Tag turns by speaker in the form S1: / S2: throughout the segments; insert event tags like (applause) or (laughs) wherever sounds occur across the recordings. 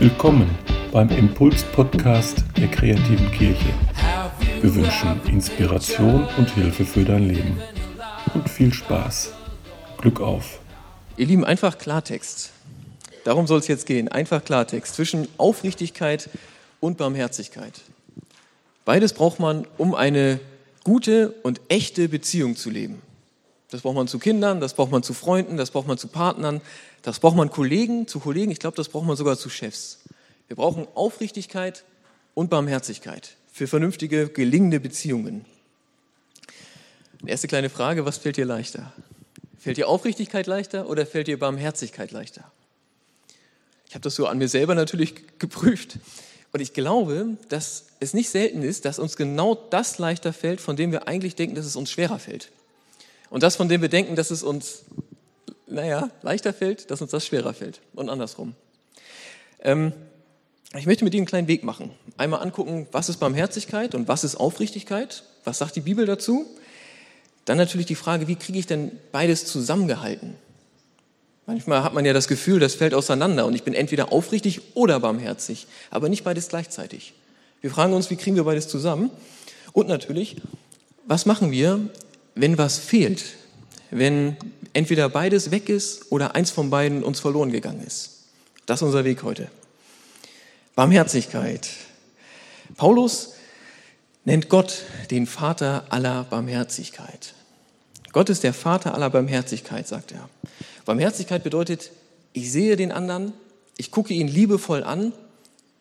S1: Willkommen beim Impuls-Podcast der kreativen Kirche. Wir wünschen Inspiration und Hilfe für dein Leben. Und viel Spaß. Glück auf.
S2: Ihr Lieben, einfach Klartext. Darum soll es jetzt gehen. Einfach Klartext zwischen Aufrichtigkeit und Barmherzigkeit. Beides braucht man, um eine gute und echte Beziehung zu leben. Das braucht man zu Kindern, das braucht man zu Freunden, das braucht man zu Partnern, das braucht man Kollegen, zu Kollegen, ich glaube, das braucht man sogar zu Chefs. Wir brauchen Aufrichtigkeit und Barmherzigkeit für vernünftige, gelingende Beziehungen. Erste kleine Frage, was fällt dir leichter? Fällt dir Aufrichtigkeit leichter oder fällt dir Barmherzigkeit leichter? Ich habe das so an mir selber natürlich geprüft. Und ich glaube, dass es nicht selten ist, dass uns genau das leichter fällt, von dem wir eigentlich denken, dass es uns schwerer fällt. Und das, von dem wir denken, dass es uns, naja, leichter fällt, dass uns das schwerer fällt. Und andersrum. Ähm, ich möchte mit Ihnen einen kleinen Weg machen. Einmal angucken, was ist Barmherzigkeit und was ist Aufrichtigkeit? Was sagt die Bibel dazu? Dann natürlich die Frage, wie kriege ich denn beides zusammengehalten? Manchmal hat man ja das Gefühl, das fällt auseinander und ich bin entweder aufrichtig oder barmherzig, aber nicht beides gleichzeitig. Wir fragen uns, wie kriegen wir beides zusammen? Und natürlich, was machen wir, wenn was fehlt? Wenn entweder beides weg ist oder eins von beiden uns verloren gegangen ist. Das ist unser Weg heute. Barmherzigkeit. Paulus nennt Gott den Vater aller Barmherzigkeit. Gott ist der Vater aller Barmherzigkeit, sagt er. Barmherzigkeit bedeutet, ich sehe den anderen, ich gucke ihn liebevoll an,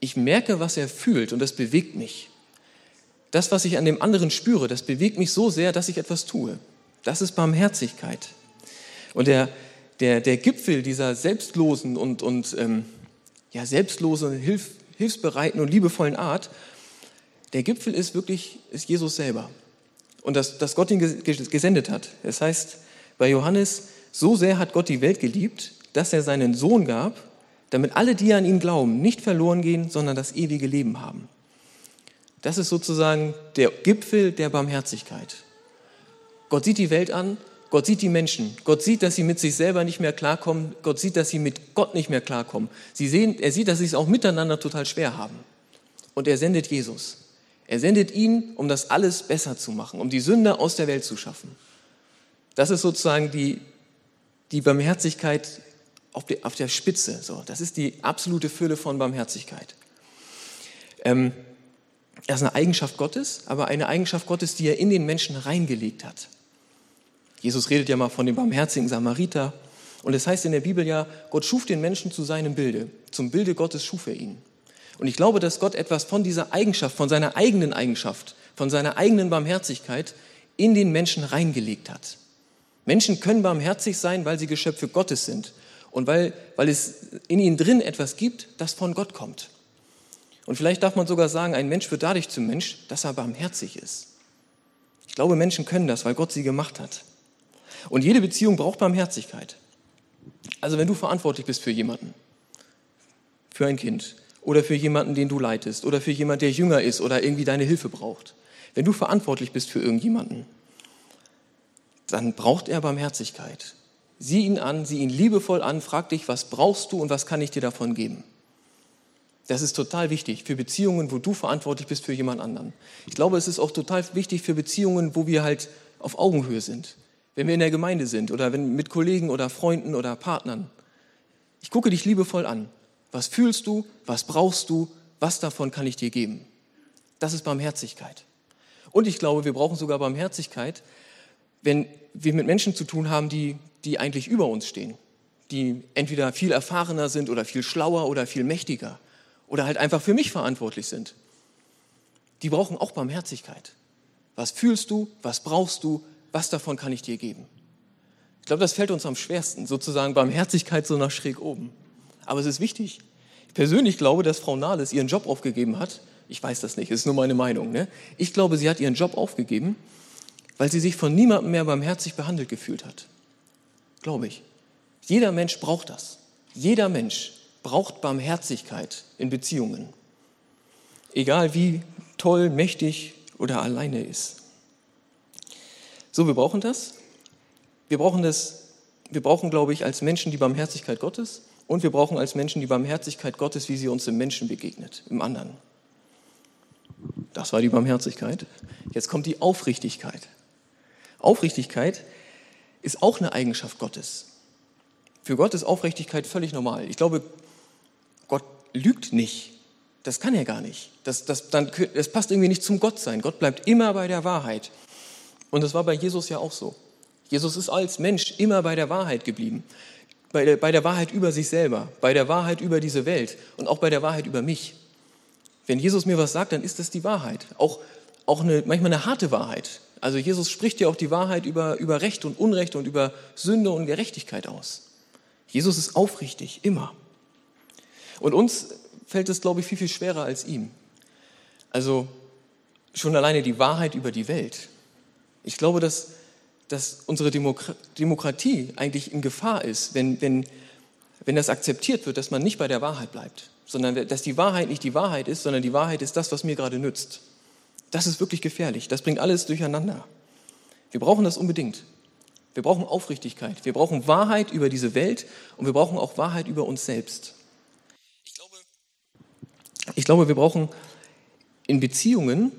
S2: ich merke, was er fühlt und das bewegt mich. Das, was ich an dem anderen spüre, das bewegt mich so sehr, dass ich etwas tue. Das ist Barmherzigkeit. Und der, der, der Gipfel dieser selbstlosen und, und ähm, ja, selbstlosen, hilf, hilfsbereiten und liebevollen Art, der Gipfel ist wirklich ist Jesus selber. Und dass, dass Gott ihn gesendet hat. Es das heißt bei Johannes, so sehr hat Gott die Welt geliebt, dass er seinen Sohn gab, damit alle, die an ihn glauben, nicht verloren gehen, sondern das ewige Leben haben. Das ist sozusagen der Gipfel der Barmherzigkeit. Gott sieht die Welt an, Gott sieht die Menschen, Gott sieht, dass sie mit sich selber nicht mehr klarkommen, Gott sieht, dass sie mit Gott nicht mehr klarkommen. Sie sehen, er sieht, dass sie es auch miteinander total schwer haben. Und er sendet Jesus. Er sendet ihn, um das alles besser zu machen, um die Sünde aus der Welt zu schaffen. Das ist sozusagen die, die Barmherzigkeit auf, die, auf der Spitze. So, das ist die absolute Fülle von Barmherzigkeit. Ähm, das ist eine Eigenschaft Gottes, aber eine Eigenschaft Gottes, die er in den Menschen reingelegt hat. Jesus redet ja mal von dem barmherzigen Samariter. Und es heißt in der Bibel ja, Gott schuf den Menschen zu seinem Bilde. Zum Bilde Gottes schuf er ihn. Und ich glaube, dass Gott etwas von dieser Eigenschaft, von seiner eigenen Eigenschaft, von seiner eigenen Barmherzigkeit in den Menschen reingelegt hat. Menschen können barmherzig sein, weil sie Geschöpfe Gottes sind und weil, weil es in ihnen drin etwas gibt, das von Gott kommt. Und vielleicht darf man sogar sagen, ein Mensch wird dadurch zum Mensch, dass er barmherzig ist. Ich glaube, Menschen können das, weil Gott sie gemacht hat. Und jede Beziehung braucht Barmherzigkeit. Also wenn du verantwortlich bist für jemanden, für ein Kind oder für jemanden, den du leitest oder für jemanden, der jünger ist oder irgendwie deine Hilfe braucht, wenn du verantwortlich bist für irgendjemanden, dann braucht er Barmherzigkeit. Sieh ihn an, sieh ihn liebevoll an, frag dich, was brauchst du und was kann ich dir davon geben? Das ist total wichtig für Beziehungen, wo du verantwortlich bist für jemand anderen. Ich glaube, es ist auch total wichtig für Beziehungen, wo wir halt auf Augenhöhe sind. Wenn wir in der Gemeinde sind oder wenn mit Kollegen oder Freunden oder Partnern. Ich gucke dich liebevoll an. Was fühlst du? Was brauchst du? Was davon kann ich dir geben? Das ist Barmherzigkeit. Und ich glaube, wir brauchen sogar Barmherzigkeit, wenn wir mit Menschen zu tun haben, die, die eigentlich über uns stehen, die entweder viel erfahrener sind oder viel schlauer oder viel mächtiger oder halt einfach für mich verantwortlich sind. Die brauchen auch Barmherzigkeit. Was fühlst du? Was brauchst du? Was davon kann ich dir geben? Ich glaube, das fällt uns am schwersten, sozusagen Barmherzigkeit so nach schräg oben. Aber es ist wichtig. Ich persönlich glaube, dass Frau Nahles ihren Job aufgegeben hat. Ich weiß das nicht, ist nur meine Meinung. Ne? Ich glaube, sie hat ihren Job aufgegeben, weil sie sich von niemandem mehr barmherzig behandelt gefühlt hat. Glaube ich. Jeder Mensch braucht das. Jeder Mensch braucht Barmherzigkeit in Beziehungen. Egal wie toll, mächtig oder alleine ist. So, wir brauchen das. Wir brauchen das, wir brauchen, glaube ich, als Menschen die Barmherzigkeit Gottes und wir brauchen als Menschen die Barmherzigkeit Gottes, wie sie uns im Menschen begegnet, im anderen. Das war die Barmherzigkeit. Jetzt kommt die Aufrichtigkeit. Aufrichtigkeit ist auch eine Eigenschaft Gottes. Für Gott ist Aufrichtigkeit völlig normal. Ich glaube, Gott lügt nicht. Das kann er gar nicht. Das, das, dann, das passt irgendwie nicht zum Gottsein. Gott bleibt immer bei der Wahrheit. Und das war bei Jesus ja auch so. Jesus ist als Mensch immer bei der Wahrheit geblieben. Bei der, bei der Wahrheit über sich selber, bei der Wahrheit über diese Welt und auch bei der Wahrheit über mich. Wenn Jesus mir was sagt, dann ist das die Wahrheit. Auch, auch eine, manchmal eine harte Wahrheit. Also Jesus spricht ja auch die Wahrheit über, über Recht und Unrecht und über Sünde und Gerechtigkeit aus. Jesus ist aufrichtig, immer. Und uns fällt es, glaube ich, viel, viel schwerer als ihm. Also schon alleine die Wahrheit über die Welt. Ich glaube, dass, dass unsere Demokratie eigentlich in Gefahr ist, wenn, wenn, wenn das akzeptiert wird, dass man nicht bei der Wahrheit bleibt, sondern dass die Wahrheit nicht die Wahrheit ist, sondern die Wahrheit ist das, was mir gerade nützt. Das ist wirklich gefährlich. Das bringt alles durcheinander. Wir brauchen das unbedingt. Wir brauchen Aufrichtigkeit. Wir brauchen Wahrheit über diese Welt und wir brauchen auch Wahrheit über uns selbst. Ich glaube, ich glaube wir brauchen in Beziehungen,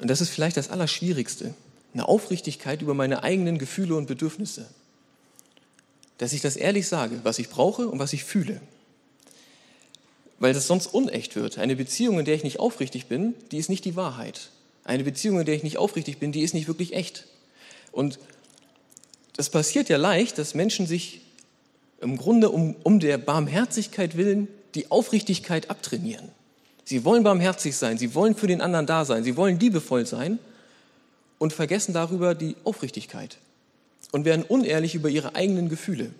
S2: und das ist vielleicht das Allerschwierigste, eine Aufrichtigkeit über meine eigenen Gefühle und Bedürfnisse. Dass ich das ehrlich sage, was ich brauche und was ich fühle weil das sonst unecht wird. Eine Beziehung, in der ich nicht aufrichtig bin, die ist nicht die Wahrheit. Eine Beziehung, in der ich nicht aufrichtig bin, die ist nicht wirklich echt. Und das passiert ja leicht, dass Menschen sich im Grunde um, um der Barmherzigkeit willen die Aufrichtigkeit abtrainieren. Sie wollen barmherzig sein, sie wollen für den anderen da sein, sie wollen liebevoll sein und vergessen darüber die Aufrichtigkeit und werden unehrlich über ihre eigenen Gefühle.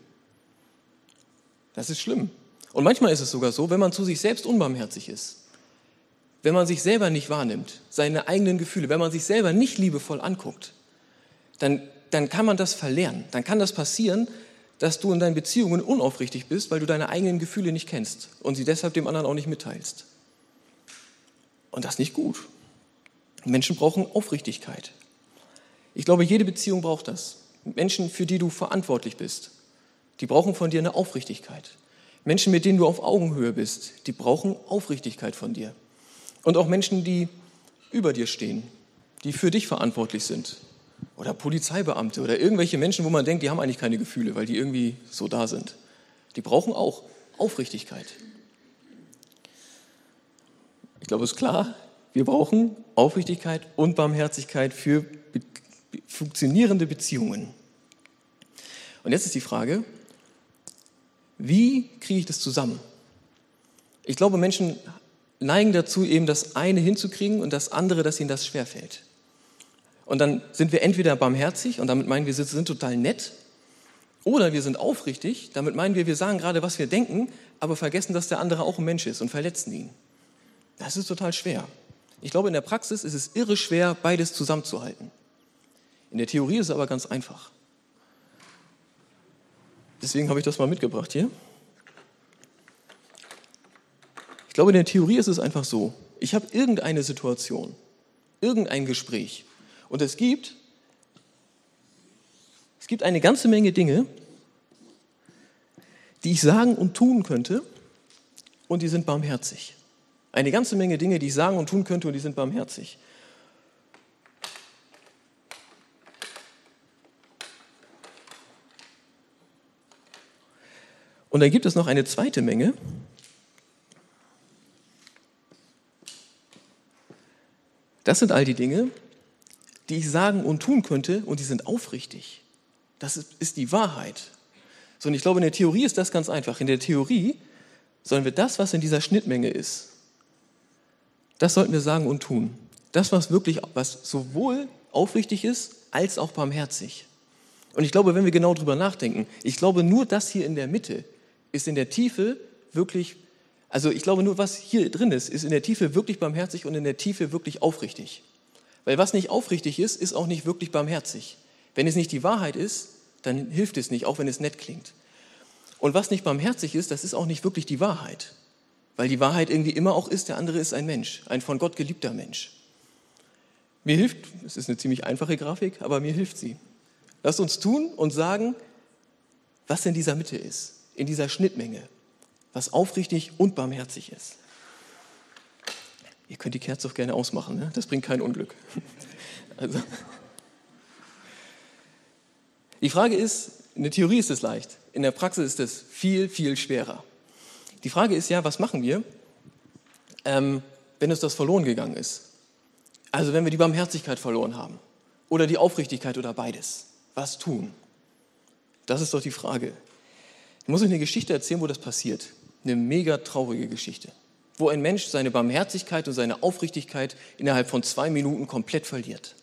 S2: Das ist schlimm. Und manchmal ist es sogar so, wenn man zu sich selbst unbarmherzig ist, wenn man sich selber nicht wahrnimmt, seine eigenen Gefühle, wenn man sich selber nicht liebevoll anguckt, dann, dann kann man das verlernen. Dann kann das passieren, dass du in deinen Beziehungen unaufrichtig bist, weil du deine eigenen Gefühle nicht kennst und sie deshalb dem anderen auch nicht mitteilst. Und das ist nicht gut. Menschen brauchen Aufrichtigkeit. Ich glaube, jede Beziehung braucht das. Menschen, für die du verantwortlich bist, die brauchen von dir eine Aufrichtigkeit. Menschen, mit denen du auf Augenhöhe bist, die brauchen Aufrichtigkeit von dir. Und auch Menschen, die über dir stehen, die für dich verantwortlich sind. Oder Polizeibeamte oder irgendwelche Menschen, wo man denkt, die haben eigentlich keine Gefühle, weil die irgendwie so da sind. Die brauchen auch Aufrichtigkeit. Ich glaube, es ist klar, wir brauchen Aufrichtigkeit und Barmherzigkeit für funktionierende Beziehungen. Und jetzt ist die Frage, wie kriege ich das zusammen? Ich glaube, Menschen neigen dazu, eben das eine hinzukriegen und das andere, dass ihnen das schwerfällt. Und dann sind wir entweder barmherzig und damit meinen wir, wir sind total nett, oder wir sind aufrichtig, damit meinen wir, wir sagen gerade, was wir denken, aber vergessen, dass der andere auch ein Mensch ist und verletzen ihn. Das ist total schwer. Ich glaube, in der Praxis ist es irre schwer, beides zusammenzuhalten. In der Theorie ist es aber ganz einfach. Deswegen habe ich das mal mitgebracht hier. Ich glaube, in der Theorie ist es einfach so. Ich habe irgendeine Situation, irgendein Gespräch und es gibt, es gibt eine ganze Menge Dinge, die ich sagen und tun könnte und die sind barmherzig. Eine ganze Menge Dinge, die ich sagen und tun könnte und die sind barmherzig. Und dann gibt es noch eine zweite Menge. Das sind all die Dinge, die ich sagen und tun könnte und die sind aufrichtig. Das ist, die Wahrheit. So, und ich glaube, in der Theorie ist das ganz einfach. In der Theorie sollen wir das, was in dieser Schnittmenge ist, das sollten wir sagen und tun. Das, was wirklich, was sowohl aufrichtig ist, als auch barmherzig. Und ich glaube, wenn wir genau drüber nachdenken, ich glaube, nur das hier in der Mitte ist in der Tiefe wirklich, also ich glaube nur, was hier drin ist, ist in der Tiefe wirklich barmherzig und in der Tiefe wirklich aufrichtig. Weil was nicht aufrichtig ist, ist auch nicht wirklich barmherzig. Wenn es nicht die Wahrheit ist, dann hilft es nicht, auch wenn es nett klingt. Und was nicht barmherzig ist, das ist auch nicht wirklich die Wahrheit. Weil die Wahrheit irgendwie immer auch ist, der andere ist ein Mensch, ein von Gott geliebter Mensch. Mir hilft, es ist eine ziemlich einfache Grafik, aber mir hilft sie. Lasst uns tun und sagen, was in dieser Mitte ist, in dieser Schnittmenge, was aufrichtig und barmherzig ist. Ihr könnt die Kerze auch gerne ausmachen, ne? das bringt kein Unglück. (laughs) Also, die Frage ist, in der Theorie ist es leicht, in der Praxis ist es viel, viel schwerer. Die Frage ist ja, was machen wir, ähm, wenn uns das verloren gegangen ist? Also wenn wir die Barmherzigkeit verloren haben oder die Aufrichtigkeit oder beides. Was tun? Das ist doch die Frage. Ich muss euch eine Geschichte erzählen, wo das passiert. Eine mega traurige Geschichte. Wo ein Mensch seine Barmherzigkeit und seine Aufrichtigkeit innerhalb von zwei Minuten komplett verliert.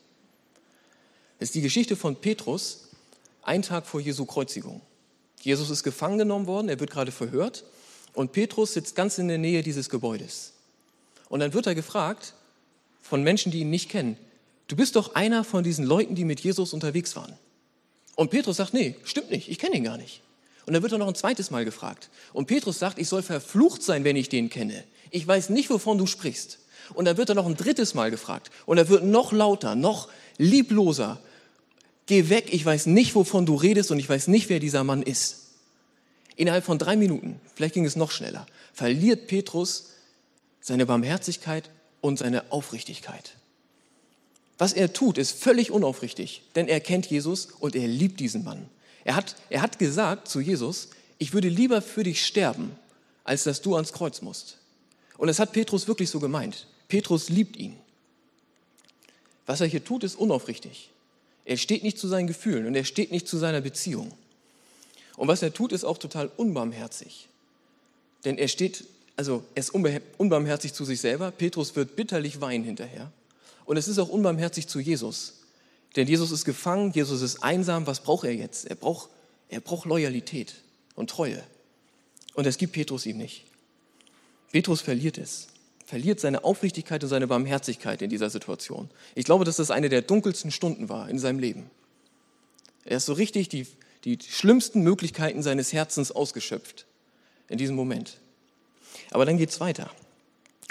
S2: Das ist die Geschichte von Petrus, ein Tag vor Jesu Kreuzigung. Jesus ist gefangen genommen worden, er wird gerade verhört und Petrus sitzt ganz in der Nähe dieses Gebäudes. Und dann wird er gefragt von Menschen, die ihn nicht kennen, du bist doch einer von diesen Leuten, die mit Jesus unterwegs waren. Und Petrus sagt, nee, stimmt nicht, ich kenne ihn gar nicht. Und dann wird er noch ein zweites Mal gefragt. Und Petrus sagt, ich soll verflucht sein, wenn ich den kenne. Ich weiß nicht, wovon du sprichst. Und dann wird er noch ein drittes Mal gefragt. Und er wird noch lauter, noch liebloser. Geh weg, ich weiß nicht, wovon du redest und ich weiß nicht, wer dieser Mann ist. Innerhalb von drei Minuten, vielleicht ging es noch schneller, verliert Petrus seine Barmherzigkeit und seine Aufrichtigkeit. Was er tut, ist völlig unaufrichtig, denn er kennt Jesus und er liebt diesen Mann. Er hat, er hat gesagt zu Jesus, ich würde lieber für dich sterben, als dass du ans Kreuz musst. Und das hat Petrus wirklich so gemeint. Petrus liebt ihn. Was er hier tut, ist unaufrichtig. Er steht nicht zu seinen Gefühlen und er steht nicht zu seiner Beziehung. Und was er tut, ist auch total unbarmherzig. Denn er steht, also er ist unbarmherzig zu sich selber. Petrus wird bitterlich weinen hinterher. Und es ist auch unbarmherzig zu Jesus. Denn Jesus ist gefangen, Jesus ist einsam. Was braucht er jetzt? Er braucht, er braucht Loyalität und Treue. Und das gibt Petrus ihm nicht. Petrus verliert es, verliert seine Aufrichtigkeit und seine Barmherzigkeit in dieser Situation. Ich glaube, dass das eine der dunkelsten Stunden war in seinem Leben. Er ist so richtig die, die schlimmsten Möglichkeiten seines Herzens ausgeschöpft in diesem Moment. Aber dann geht es weiter.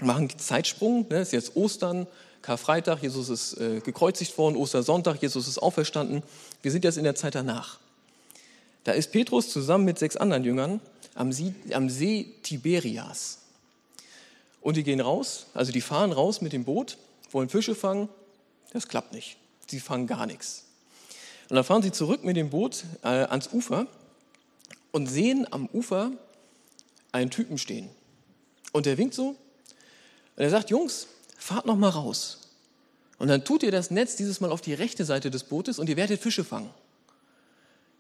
S2: Machen Zeitsprung, ne, ist jetzt Ostern, Karfreitag, Jesus ist äh, gekreuzigt worden, Ostersonntag, Jesus ist auferstanden. Wir sind jetzt in der Zeit danach. Da ist Petrus zusammen mit sechs anderen Jüngern am See, am See Tiberias. Und die gehen raus, also die fahren raus mit dem Boot, wollen Fische fangen. Das klappt nicht. Sie fangen gar nichts. Und dann fahren sie zurück mit dem Boot äh, ans Ufer und sehen am Ufer einen Typen stehen. Und der winkt so und er sagt, Jungs, fahrt noch mal raus. Und dann tut ihr das Netz dieses Mal auf die rechte Seite des Bootes und ihr werdet Fische fangen.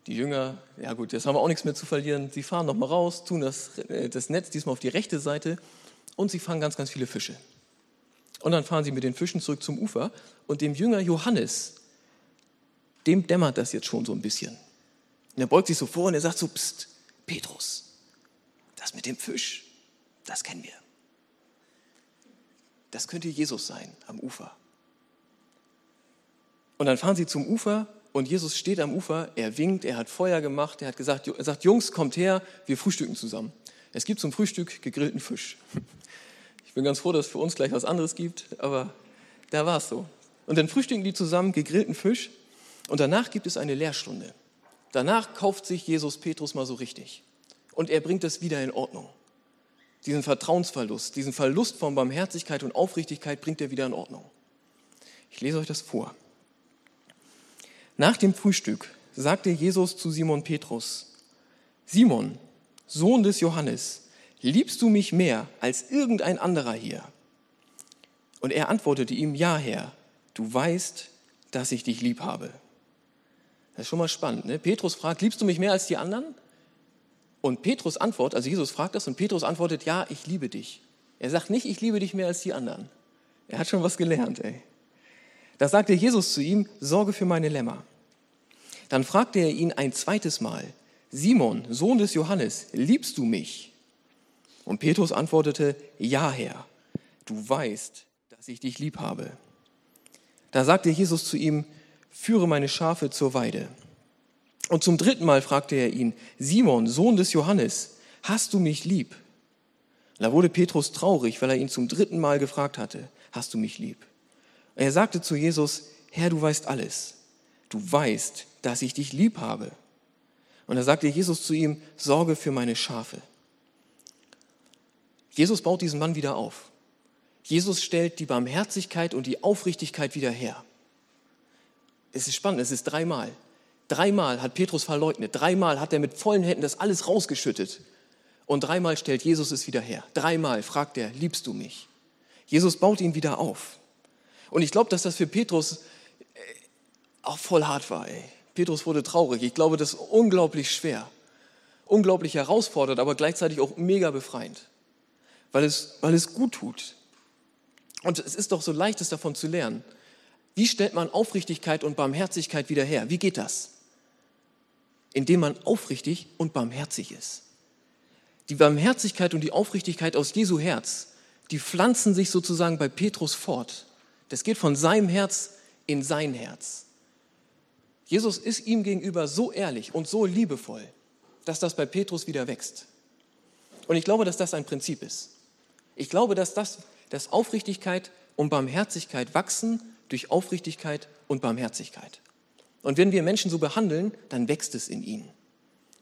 S2: Die Jünger, ja gut, jetzt haben wir auch nichts mehr zu verlieren. Sie fahren noch mal raus, tun das, äh, das Netz diesmal auf die rechte Seite und sie fangen ganz, ganz viele Fische. Und dann fahren sie mit den Fischen zurück zum Ufer und dem Jünger Johannes, dem dämmert das jetzt schon so ein bisschen. Und er beugt sich so vor und er sagt so, Psst, Petrus, das mit dem Fisch, das kennen wir. Das könnte Jesus sein am Ufer. Und dann fahren sie zum Ufer und Jesus steht am Ufer, er winkt, er hat Feuer gemacht, er hat gesagt, er sagt, Jungs, kommt her, wir frühstücken zusammen. Es gibt zum Frühstück gegrillten Fisch. Ich bin ganz froh, dass es für uns gleich was anderes gibt, aber da war es so. Und dann frühstücken die zusammen gegrillten Fisch und danach gibt es eine Lehrstunde. Danach kauft sich Jesus Petrus mal so richtig und er bringt es wieder in Ordnung diesen Vertrauensverlust, diesen Verlust von Barmherzigkeit und Aufrichtigkeit bringt er wieder in Ordnung. Ich lese euch das vor. Nach dem Frühstück sagte Jesus zu Simon Petrus, Simon, Sohn des Johannes, liebst du mich mehr als irgendein anderer hier? Und er antwortete ihm, ja Herr, du weißt, dass ich dich lieb habe. Das ist schon mal spannend. Ne? Petrus fragt, liebst du mich mehr als die anderen? Und Petrus antwortet, also Jesus fragt das und Petrus antwortet, ja, ich liebe dich. Er sagt nicht, ich liebe dich mehr als die anderen. Er hat schon was gelernt, ey. Da sagte Jesus zu ihm, sorge für meine Lämmer. Dann fragte er ihn ein zweites Mal, Simon, Sohn des Johannes, liebst du mich? Und Petrus antwortete, ja, Herr, du weißt, dass ich dich lieb habe. Da sagte Jesus zu ihm, führe meine Schafe zur Weide. Und zum dritten Mal fragte er ihn, Simon, Sohn des Johannes, hast du mich lieb? Da wurde Petrus traurig, weil er ihn zum dritten Mal gefragt hatte, hast du mich lieb? Er sagte zu Jesus, Herr, du weißt alles. Du weißt, dass ich dich lieb habe. Und da sagte Jesus zu ihm, sorge für meine Schafe. Jesus baut diesen Mann wieder auf. Jesus stellt die Barmherzigkeit und die Aufrichtigkeit wieder her. Es ist spannend, es ist dreimal. Dreimal hat Petrus verleugnet, dreimal hat er mit vollen Händen das alles rausgeschüttet. Und dreimal stellt Jesus es wieder her. Dreimal fragt er, liebst du mich? Jesus baut ihn wieder auf. Und ich glaube, dass das für Petrus äh, auch voll hart war. Ey. Petrus wurde traurig. Ich glaube, das ist unglaublich schwer, unglaublich herausfordernd, aber gleichzeitig auch mega befreiend, weil es, weil es gut tut. Und es ist doch so leicht, es davon zu lernen. Wie stellt man Aufrichtigkeit und Barmherzigkeit wieder her? Wie geht das? Indem man aufrichtig und barmherzig ist. Die Barmherzigkeit und die Aufrichtigkeit aus Jesu Herz, die pflanzen sich sozusagen bei Petrus fort. Das geht von seinem Herz in sein Herz. Jesus ist ihm gegenüber so ehrlich und so liebevoll, dass das bei Petrus wieder wächst. Und ich glaube, dass das ein Prinzip ist. Ich glaube, dass, das, dass Aufrichtigkeit und Barmherzigkeit wachsen durch Aufrichtigkeit und Barmherzigkeit. Und wenn wir Menschen so behandeln, dann wächst es in ihnen.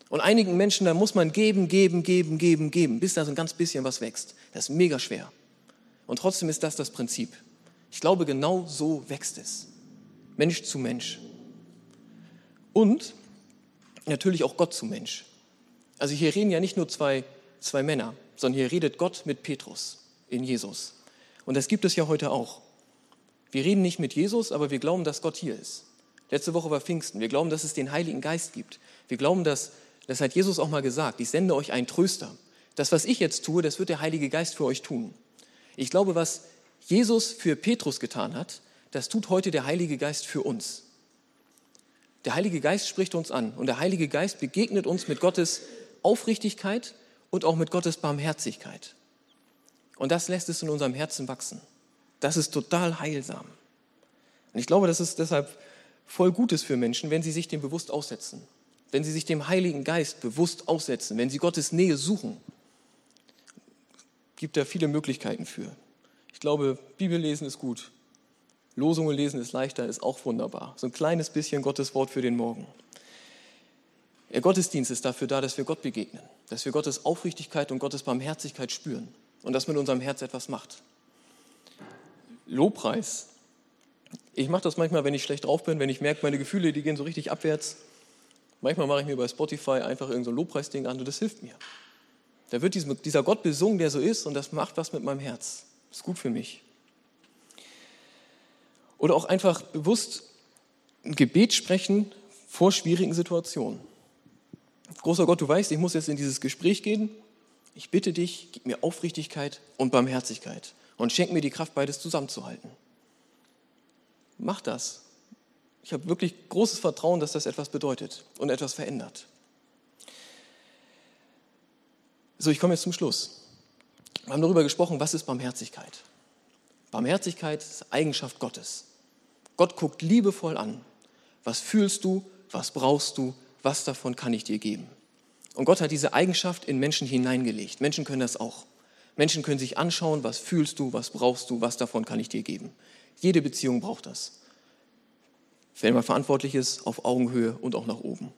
S2: Und einigen Menschen, da muss man geben, geben, geben, geben, geben, bis da so ein ganz bisschen was wächst. Das ist mega schwer. Und trotzdem ist das das Prinzip. Ich glaube, genau so wächst es. Mensch zu Mensch und natürlich auch Gott zu Mensch. Also hier reden ja nicht nur zwei, zwei Männer, sondern hier redet Gott mit Petrus in Jesus. Und das gibt es ja heute auch. Wir reden nicht mit Jesus, aber wir glauben, dass Gott hier ist. Letzte Woche war Pfingsten. Wir glauben, dass es den Heiligen Geist gibt. Wir glauben, dass, das hat Jesus auch mal gesagt, ich sende euch einen Tröster. Das, was ich jetzt tue, das wird der Heilige Geist für euch tun. Ich glaube, was Jesus für Petrus getan hat, das tut heute der Heilige Geist für uns. Der Heilige Geist spricht uns an und der Heilige Geist begegnet uns mit Gottes Aufrichtigkeit und auch mit Gottes Barmherzigkeit. Und das lässt es in unserem Herzen wachsen. Das ist total heilsam. Und ich glaube, dass es deshalb voll gut ist für Menschen, wenn sie sich dem bewusst aussetzen. Wenn sie sich dem Heiligen Geist bewusst aussetzen, wenn sie Gottes Nähe suchen. Gibt da viele Möglichkeiten für. Ich glaube, Bibellesen ist gut. Losungen lesen ist leichter, ist auch wunderbar. So ein kleines bisschen Gottes Wort für den Morgen. Der Gottesdienst ist dafür da, dass wir Gott begegnen, dass wir Gottes Aufrichtigkeit und Gottes Barmherzigkeit spüren und das mit unserem Herz etwas macht. Lobpreis. Ich mache das manchmal, wenn ich schlecht drauf bin, wenn ich merke, meine Gefühle, die gehen so richtig abwärts. Manchmal mache ich mir bei Spotify einfach irgendein so Lobpreisding an und das hilft mir. Da wird dieser Gott besungen, der so ist und das macht was mit meinem Herz. Ist gut für mich. Oder auch einfach bewusst ein Gebet sprechen vor schwierigen Situationen. Großer Gott, du weißt, ich muss jetzt in dieses Gespräch gehen. Ich bitte dich, gib mir Aufrichtigkeit und Barmherzigkeit und schenk mir die Kraft, beides zusammenzuhalten. Mach das. Ich habe wirklich großes Vertrauen, dass das etwas bedeutet und etwas verändert. So, ich komme jetzt zum Schluss. Wir haben darüber gesprochen, was ist Barmherzigkeit? Barmherzigkeit ist Eigenschaft Gottes. Gott guckt liebevoll an. Was fühlst du? Was brauchst du? Was davon kann ich dir geben? Und Gott hat diese Eigenschaft in Menschen hineingelegt. Menschen können das auch. Menschen können sich anschauen, was fühlst du, was brauchst du, was davon kann ich dir geben. Jede Beziehung braucht das. Wenn man verantwortlich ist, auf Augenhöhe und auch nach oben.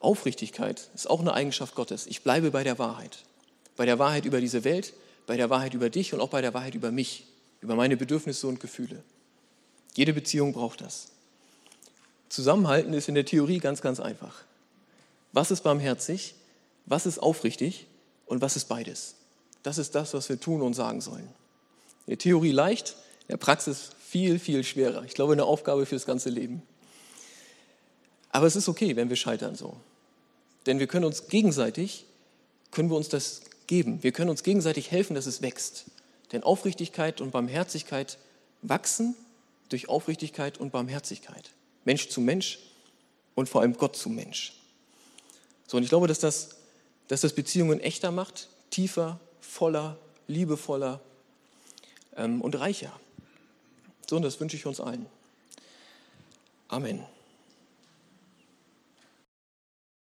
S2: Aufrichtigkeit ist auch eine Eigenschaft Gottes. Ich bleibe bei der Wahrheit. Bei der Wahrheit über diese Welt, bei der Wahrheit über dich und auch bei der Wahrheit über mich, über meine Bedürfnisse und Gefühle. Jede Beziehung braucht das. Zusammenhalten ist in der Theorie ganz, ganz einfach. Was ist barmherzig? Was ist aufrichtig? Und was ist beides? Das ist das, was wir tun und sagen sollen. In der Theorie leicht, in der Praxis viel, viel schwerer. Ich glaube, eine Aufgabe für das ganze Leben. Aber es ist okay, wenn wir scheitern so. Denn wir können uns gegenseitig, können wir uns das geben. Wir können uns gegenseitig helfen, dass es wächst. Denn Aufrichtigkeit und Barmherzigkeit wachsen durch Aufrichtigkeit und Barmherzigkeit. Mensch zu Mensch und vor allem Gott zu Mensch. So, und ich glaube, dass das, dass das Beziehungen echter macht, tiefer, voller, liebevoller ähm, und reicher. So, und das wünsche ich uns allen. Amen.